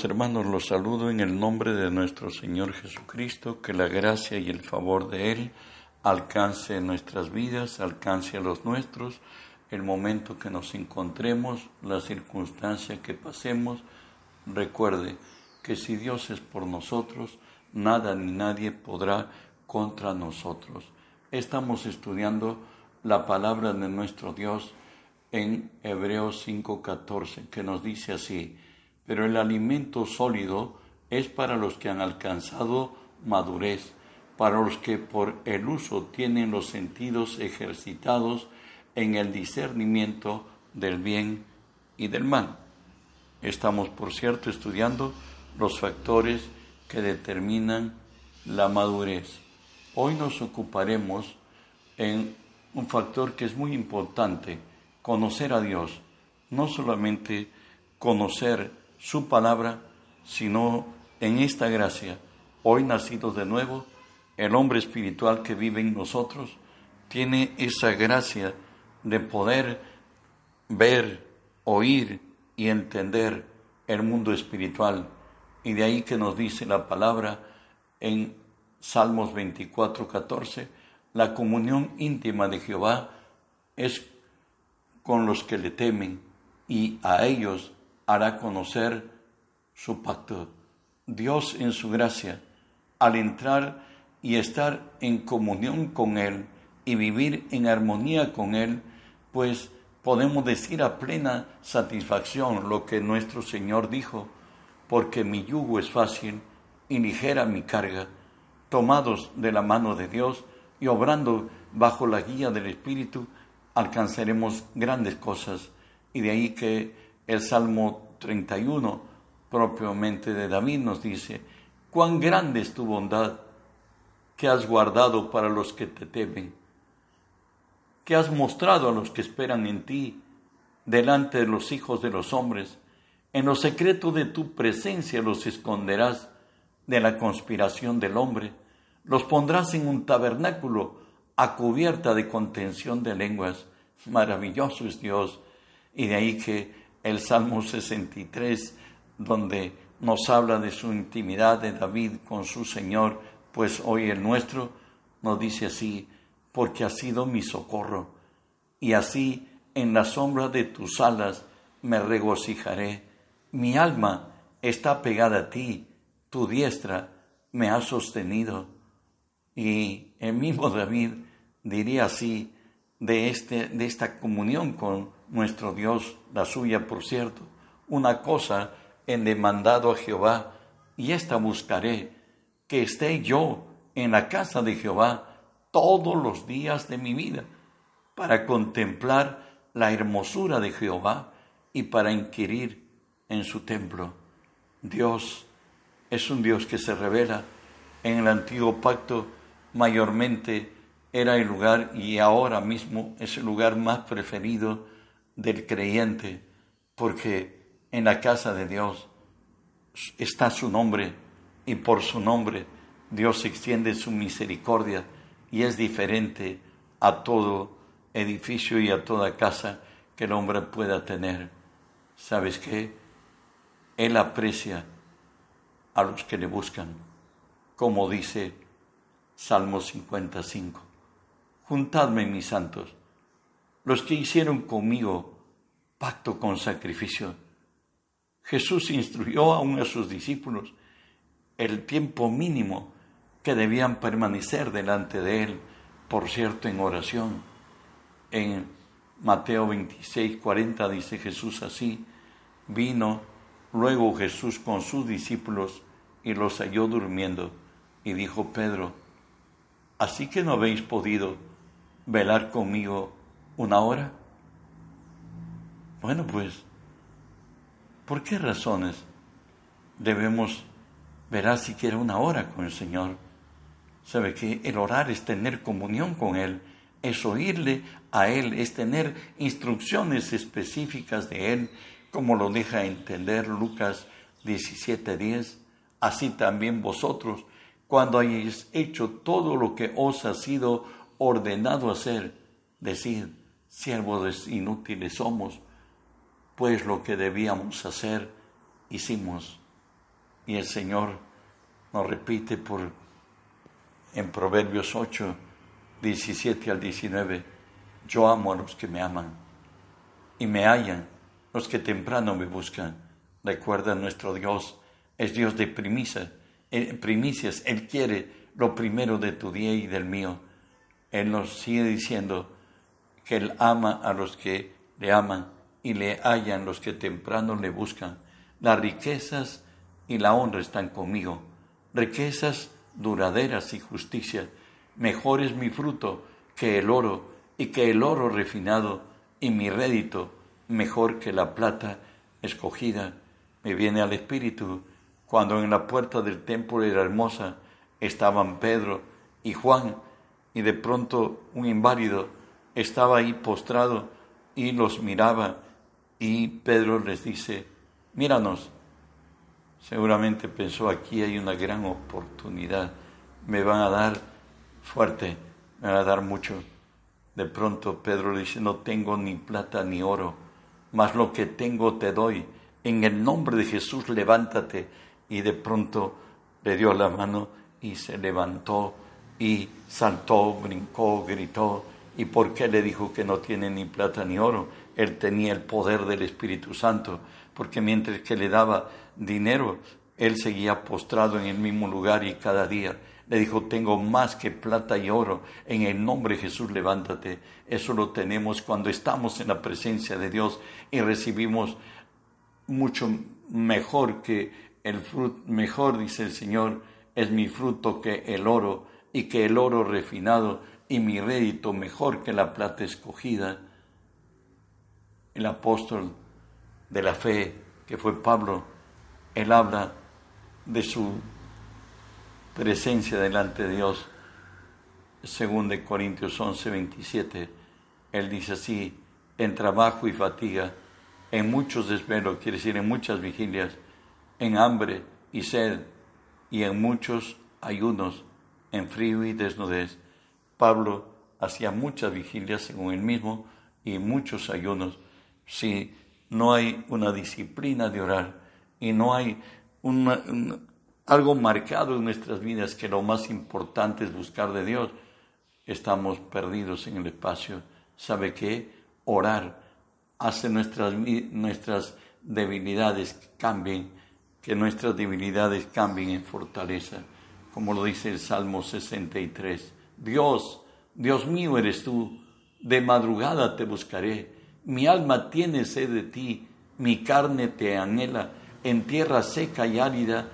Hermanos, los saludo en el nombre de nuestro Señor Jesucristo, que la gracia y el favor de Él alcance nuestras vidas, alcance a los nuestros, el momento que nos encontremos, la circunstancia que pasemos. Recuerde que si Dios es por nosotros, nada ni nadie podrá contra nosotros. Estamos estudiando la palabra de nuestro Dios en Hebreos 5:14, que nos dice así, pero el alimento sólido es para los que han alcanzado madurez, para los que por el uso tienen los sentidos ejercitados en el discernimiento del bien y del mal. Estamos, por cierto, estudiando los factores que determinan la madurez. Hoy nos ocuparemos en un factor que es muy importante, conocer a Dios, no solamente conocer su palabra, sino en esta gracia, hoy nacido de nuevo, el hombre espiritual que vive en nosotros tiene esa gracia de poder ver, oír y entender el mundo espiritual. Y de ahí que nos dice la palabra en Salmos 24, 14, la comunión íntima de Jehová es con los que le temen y a ellos hará conocer su pacto. Dios en su gracia, al entrar y estar en comunión con Él y vivir en armonía con Él, pues podemos decir a plena satisfacción lo que nuestro Señor dijo, porque mi yugo es fácil y ligera mi carga, tomados de la mano de Dios y obrando bajo la guía del Espíritu, alcanzaremos grandes cosas. Y de ahí que el Salmo 31, propiamente de David, nos dice, cuán grande es tu bondad que has guardado para los que te temen, que has mostrado a los que esperan en ti, delante de los hijos de los hombres. En lo secreto de tu presencia los esconderás de la conspiración del hombre, los pondrás en un tabernáculo a cubierta de contención de lenguas. Maravilloso es Dios. Y de ahí que el Salmo 63, donde nos habla de su intimidad de David con su Señor, pues hoy el nuestro nos dice así, porque has sido mi socorro, y así en la sombra de tus alas me regocijaré. Mi alma está pegada a ti, tu diestra me ha sostenido. Y el mismo David diría así de, este, de esta comunión con nuestro Dios, la suya por cierto, una cosa en demandado a Jehová, y esta buscaré, que esté yo en la casa de Jehová todos los días de mi vida, para contemplar la hermosura de Jehová y para inquirir en su templo. Dios es un Dios que se revela en el antiguo pacto mayormente era el lugar y ahora mismo es el lugar más preferido del creyente, porque en la casa de Dios está su nombre y por su nombre Dios extiende su misericordia y es diferente a todo edificio y a toda casa que el hombre pueda tener. ¿Sabes qué? Él aprecia a los que le buscan, como dice Salmo 55. Juntadme, mis santos, los que hicieron conmigo pacto con sacrificio. Jesús instruyó aún a sus discípulos el tiempo mínimo que debían permanecer delante de Él, por cierto, en oración. En Mateo 26, 40 dice Jesús así, vino luego Jesús con sus discípulos y los halló durmiendo, y dijo Pedro, ¿así que no habéis podido velar conmigo una hora? Bueno, pues, ¿por qué razones debemos velar siquiera una hora con el Señor? Sabe que el orar es tener comunión con Él, es oírle a Él, es tener instrucciones específicas de Él, como lo deja entender Lucas 17:10. Así también vosotros, cuando hayáis hecho todo lo que os ha sido ordenado hacer, decid, siervos inútiles somos, pues lo que debíamos hacer, hicimos. Y el Señor nos repite por en Proverbios 8, 17 al 19, yo amo a los que me aman y me hallan los que temprano me buscan. Recuerda nuestro Dios, es Dios de primicias, eh, primicias, Él quiere lo primero de tu día y del mío. Él nos sigue diciendo que Él ama a los que le aman y le hallan los que temprano le buscan. Las riquezas y la honra están conmigo, riquezas duraderas y justicia. Mejor es mi fruto que el oro, y que el oro refinado, y mi rédito mejor que la plata escogida. Me viene al espíritu cuando en la puerta del templo de la hermosa estaban Pedro y Juan, y de pronto un inválido estaba ahí postrado y los miraba, y Pedro les dice, míranos. Seguramente pensó, aquí hay una gran oportunidad, me van a dar fuerte, me van a dar mucho. De pronto Pedro le dice, no tengo ni plata ni oro, mas lo que tengo te doy. En el nombre de Jesús levántate. Y de pronto le dio la mano y se levantó y saltó, brincó, gritó. ¿Y por qué le dijo que no tiene ni plata ni oro? Él tenía el poder del Espíritu Santo, porque mientras que le daba dinero, él seguía postrado en el mismo lugar y cada día le dijo, tengo más que plata y oro, en el nombre de Jesús levántate. Eso lo tenemos cuando estamos en la presencia de Dios y recibimos mucho mejor que el fruto, mejor dice el Señor, es mi fruto que el oro y que el oro refinado y mi rédito mejor que la plata escogida. El apóstol de la fe, que fue Pablo, él habla de su presencia delante de Dios. Según de Corintios 11, 27, él dice así, en trabajo y fatiga, en muchos desvelos, quiere decir en muchas vigilias, en hambre y sed, y en muchos ayunos, en frío y desnudez. Pablo hacía muchas vigilias según él mismo y muchos ayunos. Si no hay una disciplina de orar y no hay una, algo marcado en nuestras vidas que lo más importante es buscar de Dios, estamos perdidos en el espacio. ¿Sabe qué? Orar hace nuestras, nuestras debilidades cambien, que nuestras debilidades cambien en fortaleza, como lo dice el Salmo 63. Dios, Dios mío eres tú, de madrugada te buscaré, mi alma tiene sed de ti, mi carne te anhela, en tierra seca y árida,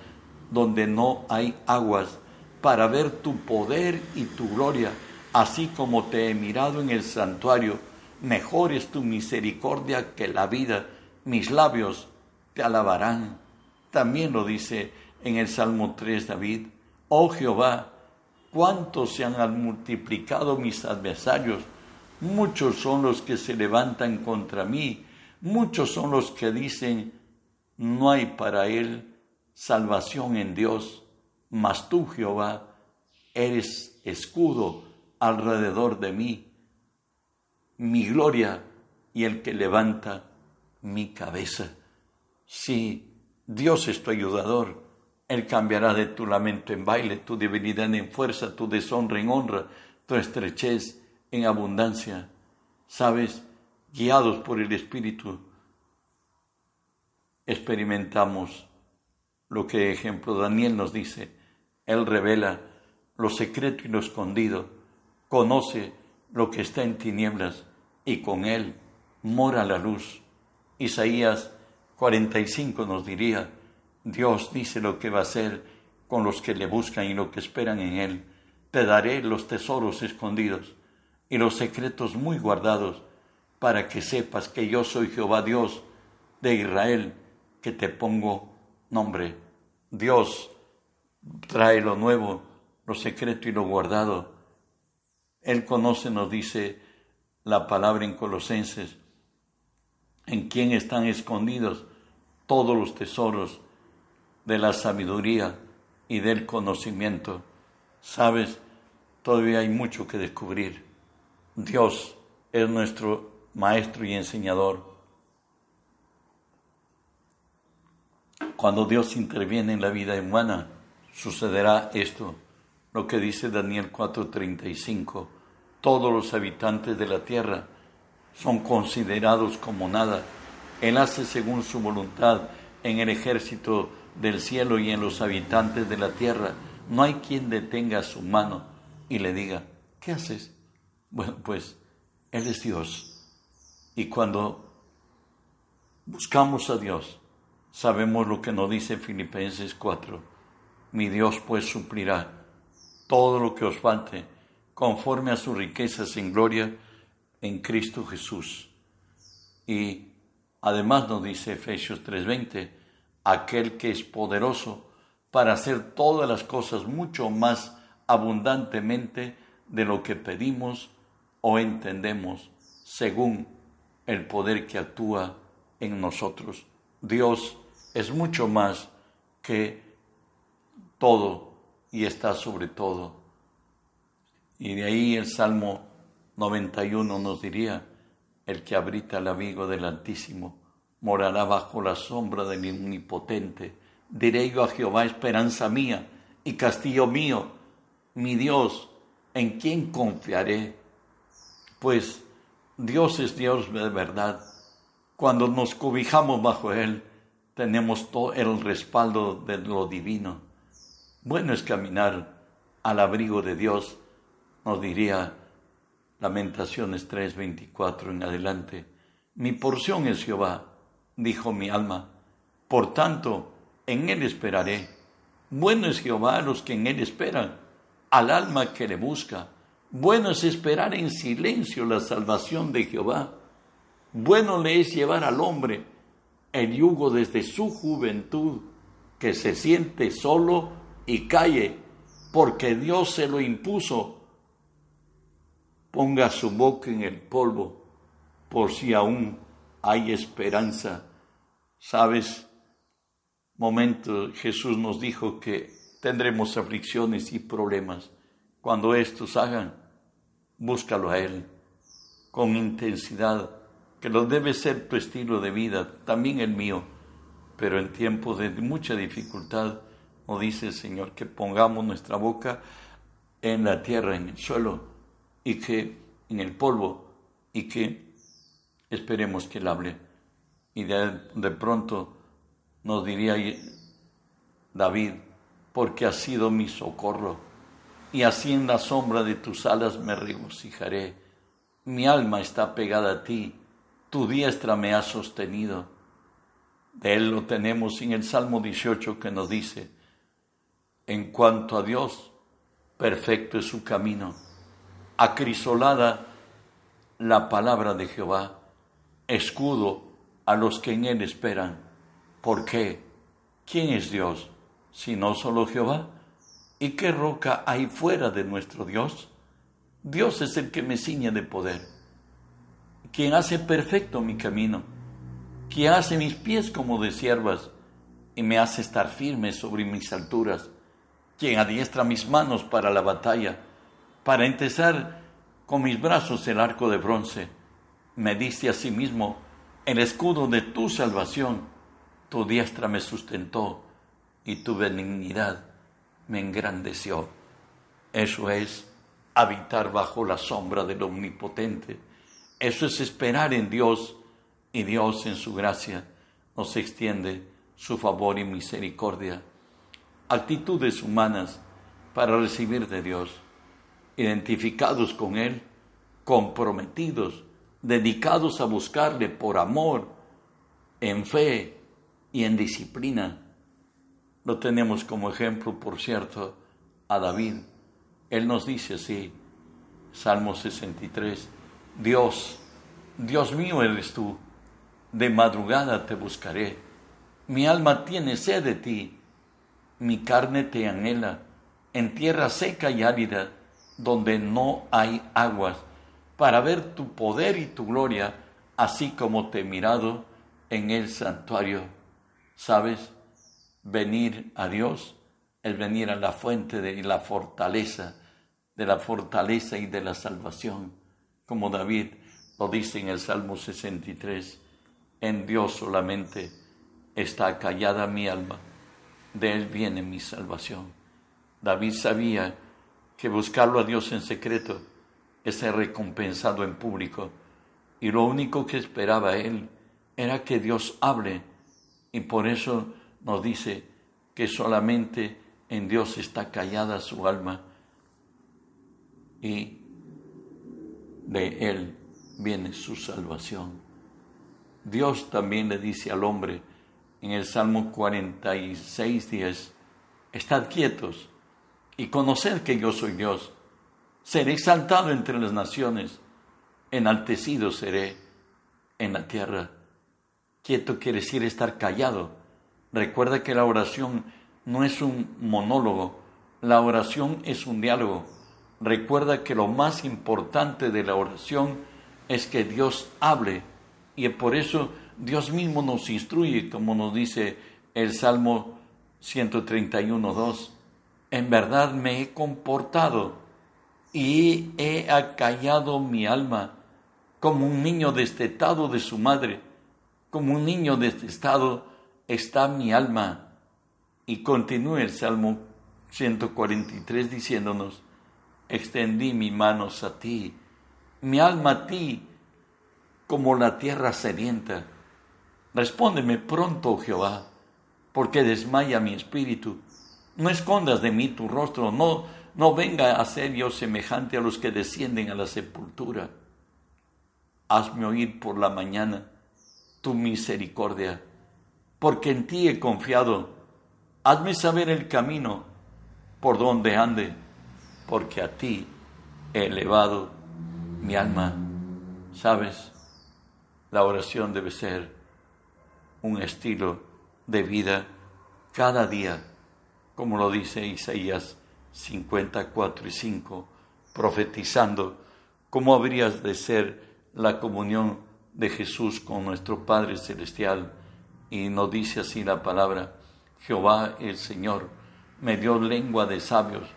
donde no hay aguas, para ver tu poder y tu gloria, así como te he mirado en el santuario. Mejor es tu misericordia que la vida, mis labios te alabarán. También lo dice en el Salmo 3 David, oh Jehová, cuántos se han multiplicado mis adversarios, muchos son los que se levantan contra mí, muchos son los que dicen, no hay para él salvación en Dios, mas tú, Jehová, eres escudo alrededor de mí, mi gloria y el que levanta mi cabeza. Si Dios es tu ayudador, Él cambiará de tu lamento en baile, tu debilidad en fuerza, tu deshonra en honra, tu estrechez en abundancia. Sabes, guiados por el Espíritu, experimentamos lo que ejemplo Daniel nos dice. Él revela lo secreto y lo escondido, conoce lo que está en tinieblas y con él mora la luz. Isaías 45 nos diría, Dios dice lo que va a hacer con los que le buscan y lo que esperan en él. Te daré los tesoros escondidos y los secretos muy guardados para que sepas que yo soy Jehová Dios de Israel, que te pongo nombre. Dios trae lo nuevo, lo secreto y lo guardado. Él conoce, nos dice la palabra en Colosenses, en quien están escondidos todos los tesoros de la sabiduría y del conocimiento. Sabes, todavía hay mucho que descubrir. Dios es nuestro maestro y enseñador Cuando Dios interviene en la vida humana, sucederá esto, lo que dice Daniel 4:35. Todos los habitantes de la tierra son considerados como nada. Él hace según su voluntad en el ejército del cielo y en los habitantes de la tierra. No hay quien detenga su mano y le diga, ¿qué haces? Bueno, pues Él es Dios. Y cuando buscamos a Dios, sabemos lo que nos dice Filipenses 4. Mi Dios pues suplirá todo lo que os falte conforme a sus riquezas en gloria en Cristo Jesús. Y además nos dice Efesios 3:20, aquel que es poderoso para hacer todas las cosas mucho más abundantemente de lo que pedimos o entendemos, según el poder que actúa en nosotros. Dios es mucho más que todo y está sobre todo. Y de ahí el Salmo 91 nos diría, el que habita el abrigo del Altísimo morará bajo la sombra del Omnipotente. Diré yo a Jehová, esperanza mía y castillo mío, mi Dios, ¿en quién confiaré? Pues Dios es Dios de verdad. Cuando nos cobijamos bajo Él, tenemos todo el respaldo de lo divino. Bueno es caminar al abrigo de Dios, nos diría Lamentaciones 3:24 en adelante. Mi porción es Jehová, dijo mi alma. Por tanto, en Él esperaré. Bueno es Jehová a los que en Él esperan, al alma que le busca. Bueno es esperar en silencio la salvación de Jehová. Bueno le es llevar al hombre el yugo desde su juventud, que se siente solo y calle, porque Dios se lo impuso. Ponga su boca en el polvo, por si aún hay esperanza. Sabes, momento Jesús nos dijo que tendremos aflicciones y problemas. Cuando estos hagan, búscalo a Él con intensidad, que lo debe ser tu estilo de vida, también el mío, pero en tiempos de mucha dificultad, nos dice el Señor que pongamos nuestra boca en la tierra, en el suelo, y que en el polvo, y que esperemos que Él hable. Y de, de pronto nos diría David, porque ha sido mi socorro y así en la sombra de tus alas me regocijaré. Mi alma está pegada a ti, tu diestra me ha sostenido. De él lo tenemos en el Salmo 18 que nos dice, en cuanto a Dios, perfecto es su camino, acrisolada la palabra de Jehová, escudo a los que en él esperan. ¿Por qué? ¿Quién es Dios? Si no solo Jehová ¿Y qué roca hay fuera de nuestro Dios? Dios es el que me ciñe de poder, quien hace perfecto mi camino, quien hace mis pies como de siervas y me hace estar firme sobre mis alturas, quien adiestra mis manos para la batalla, para entesar con mis brazos el arco de bronce. Me diste a sí mismo el escudo de tu salvación, tu diestra me sustentó y tu benignidad me engrandeció. Eso es habitar bajo la sombra del Omnipotente. Eso es esperar en Dios y Dios en su gracia nos extiende su favor y misericordia. Actitudes humanas para recibir de Dios, identificados con Él, comprometidos, dedicados a buscarle por amor, en fe y en disciplina. Lo tenemos como ejemplo, por cierto, a David. Él nos dice así, Salmo 63, Dios, Dios mío eres tú, de madrugada te buscaré, mi alma tiene sed de ti, mi carne te anhela, en tierra seca y árida, donde no hay aguas, para ver tu poder y tu gloria, así como te he mirado en el santuario. ¿Sabes? venir a Dios es venir a la fuente de la fortaleza, de la fortaleza y de la salvación, como David lo dice en el Salmo 63, en Dios solamente está callada mi alma, de él viene mi salvación. David sabía que buscarlo a Dios en secreto es ser recompensado en público, y lo único que esperaba él era que Dios hable, y por eso nos dice que solamente en Dios está callada su alma, y de él viene su salvación. Dios también le dice al hombre en el Salmo 46, 10, Estad quietos y conoced que yo soy Dios. Seré exaltado entre las naciones, enaltecido seré en la tierra. Quieto quiere decir estar callado. Recuerda que la oración no es un monólogo, la oración es un diálogo. Recuerda que lo más importante de la oración es que Dios hable y por eso Dios mismo nos instruye, como nos dice el Salmo 131.2. En verdad me he comportado y he acallado mi alma como un niño destetado de su madre, como un niño destetado está mi alma. Y continúa el Salmo 143 diciéndonos, extendí mis manos a ti, mi alma a ti, como la tierra sedienta. Respóndeme pronto, Jehová, porque desmaya mi espíritu. No escondas de mí tu rostro, no, no venga a ser yo semejante a los que descienden a la sepultura. Hazme oír por la mañana tu misericordia, porque en ti he confiado. Hazme saber el camino por donde ande porque a ti he elevado mi alma. ¿Sabes? La oración debe ser un estilo de vida cada día, como lo dice Isaías 54 y 5, profetizando cómo habrías de ser la comunión de Jesús con nuestro Padre Celestial. Y nos dice así la palabra, Jehová el Señor me dio lengua de sabios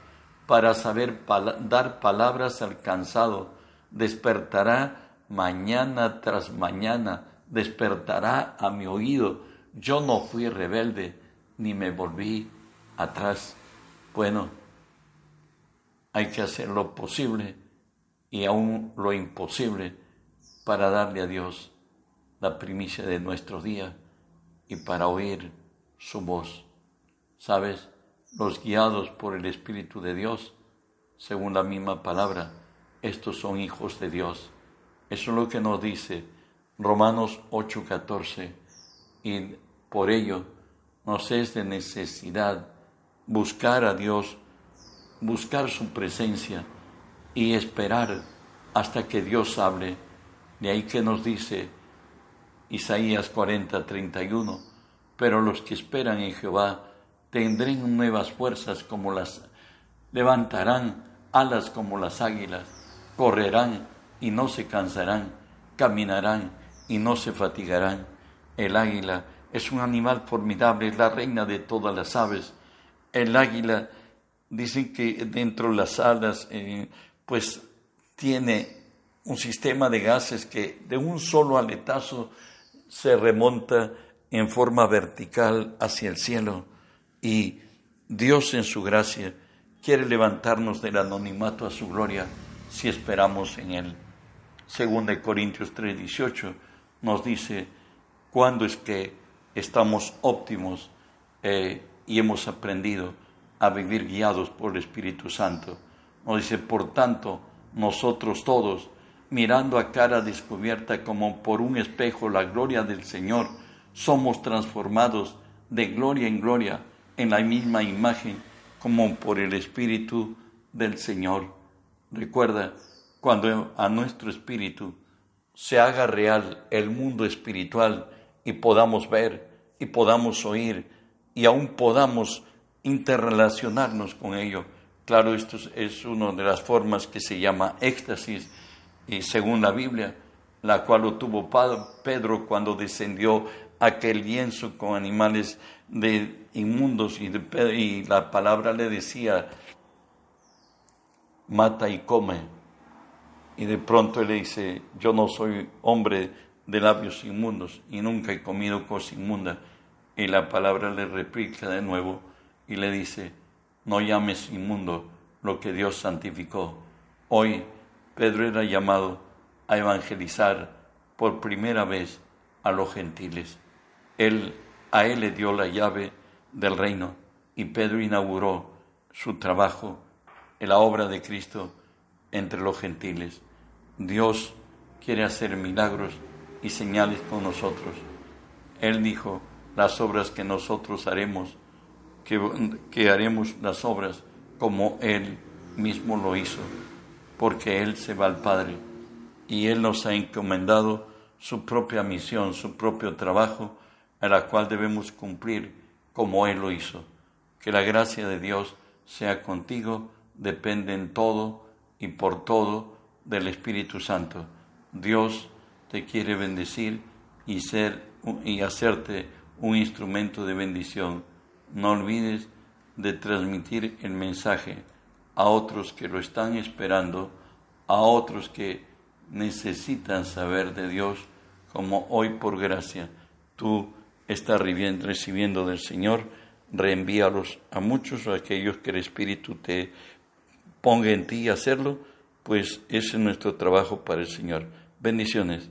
para saber dar palabras al cansado. Despertará mañana tras mañana, despertará a mi oído. Yo no fui rebelde, ni me volví atrás. Bueno, hay que hacer lo posible y aún lo imposible para darle a Dios la primicia de nuestro día y para oír su voz. ¿Sabes? los guiados por el Espíritu de Dios, según la misma palabra, estos son hijos de Dios. Eso es lo que nos dice Romanos 8:14. Y por ello nos es de necesidad buscar a Dios, buscar su presencia y esperar hasta que Dios hable. De ahí que nos dice Isaías 40:31, pero los que esperan en Jehová, tendrán nuevas fuerzas como las levantarán alas como las águilas, correrán y no se cansarán, caminarán y no se fatigarán. El águila es un animal formidable, es la reina de todas las aves. El águila, dicen que dentro de las alas, eh, pues tiene un sistema de gases que de un solo aletazo se remonta en forma vertical hacia el cielo. Y Dios en su gracia quiere levantarnos del anonimato a su gloria si esperamos en Él. Según de Corintios 3:18 nos dice, ¿cuándo es que estamos óptimos eh, y hemos aprendido a vivir guiados por el Espíritu Santo? Nos dice, por tanto, nosotros todos, mirando a cara descubierta como por un espejo la gloria del Señor, somos transformados de gloria en gloria en la misma imagen como por el Espíritu del Señor. Recuerda, cuando a nuestro espíritu se haga real el mundo espiritual y podamos ver y podamos oír y aún podamos interrelacionarnos con ello. Claro, esto es una de las formas que se llama éxtasis, y según la Biblia, la cual lo tuvo Pedro cuando descendió aquel lienzo con animales de inmundos y, y la palabra le decía, mata y come. Y de pronto él le dice, yo no soy hombre de labios inmundos y nunca he comido cosa inmunda. Y la palabra le replica de nuevo y le dice, no llames inmundo lo que Dios santificó. Hoy Pedro era llamado a evangelizar por primera vez a los gentiles. Él, a él le dio la llave del reino y Pedro inauguró su trabajo en la obra de Cristo entre los gentiles. Dios quiere hacer milagros y señales con nosotros. Él dijo, las obras que nosotros haremos, que, haremos las obras como Él mismo lo hizo, porque Él se va al Padre y Él nos ha encomendado su propia misión, su propio trabajo, a la cual debemos cumplir como Él lo hizo. Que la gracia de Dios sea contigo, depende en todo y por todo del Espíritu Santo. Dios te quiere bendecir y, ser, y hacerte un instrumento de bendición. No olvides de transmitir el mensaje a otros que lo están esperando, a otros que necesitan saber de Dios, como hoy por gracia tú estás recibiendo del Señor, reenvíalos a muchos, a aquellos que el Espíritu te ponga en ti hacerlo, pues ese es nuestro trabajo para el Señor. Bendiciones.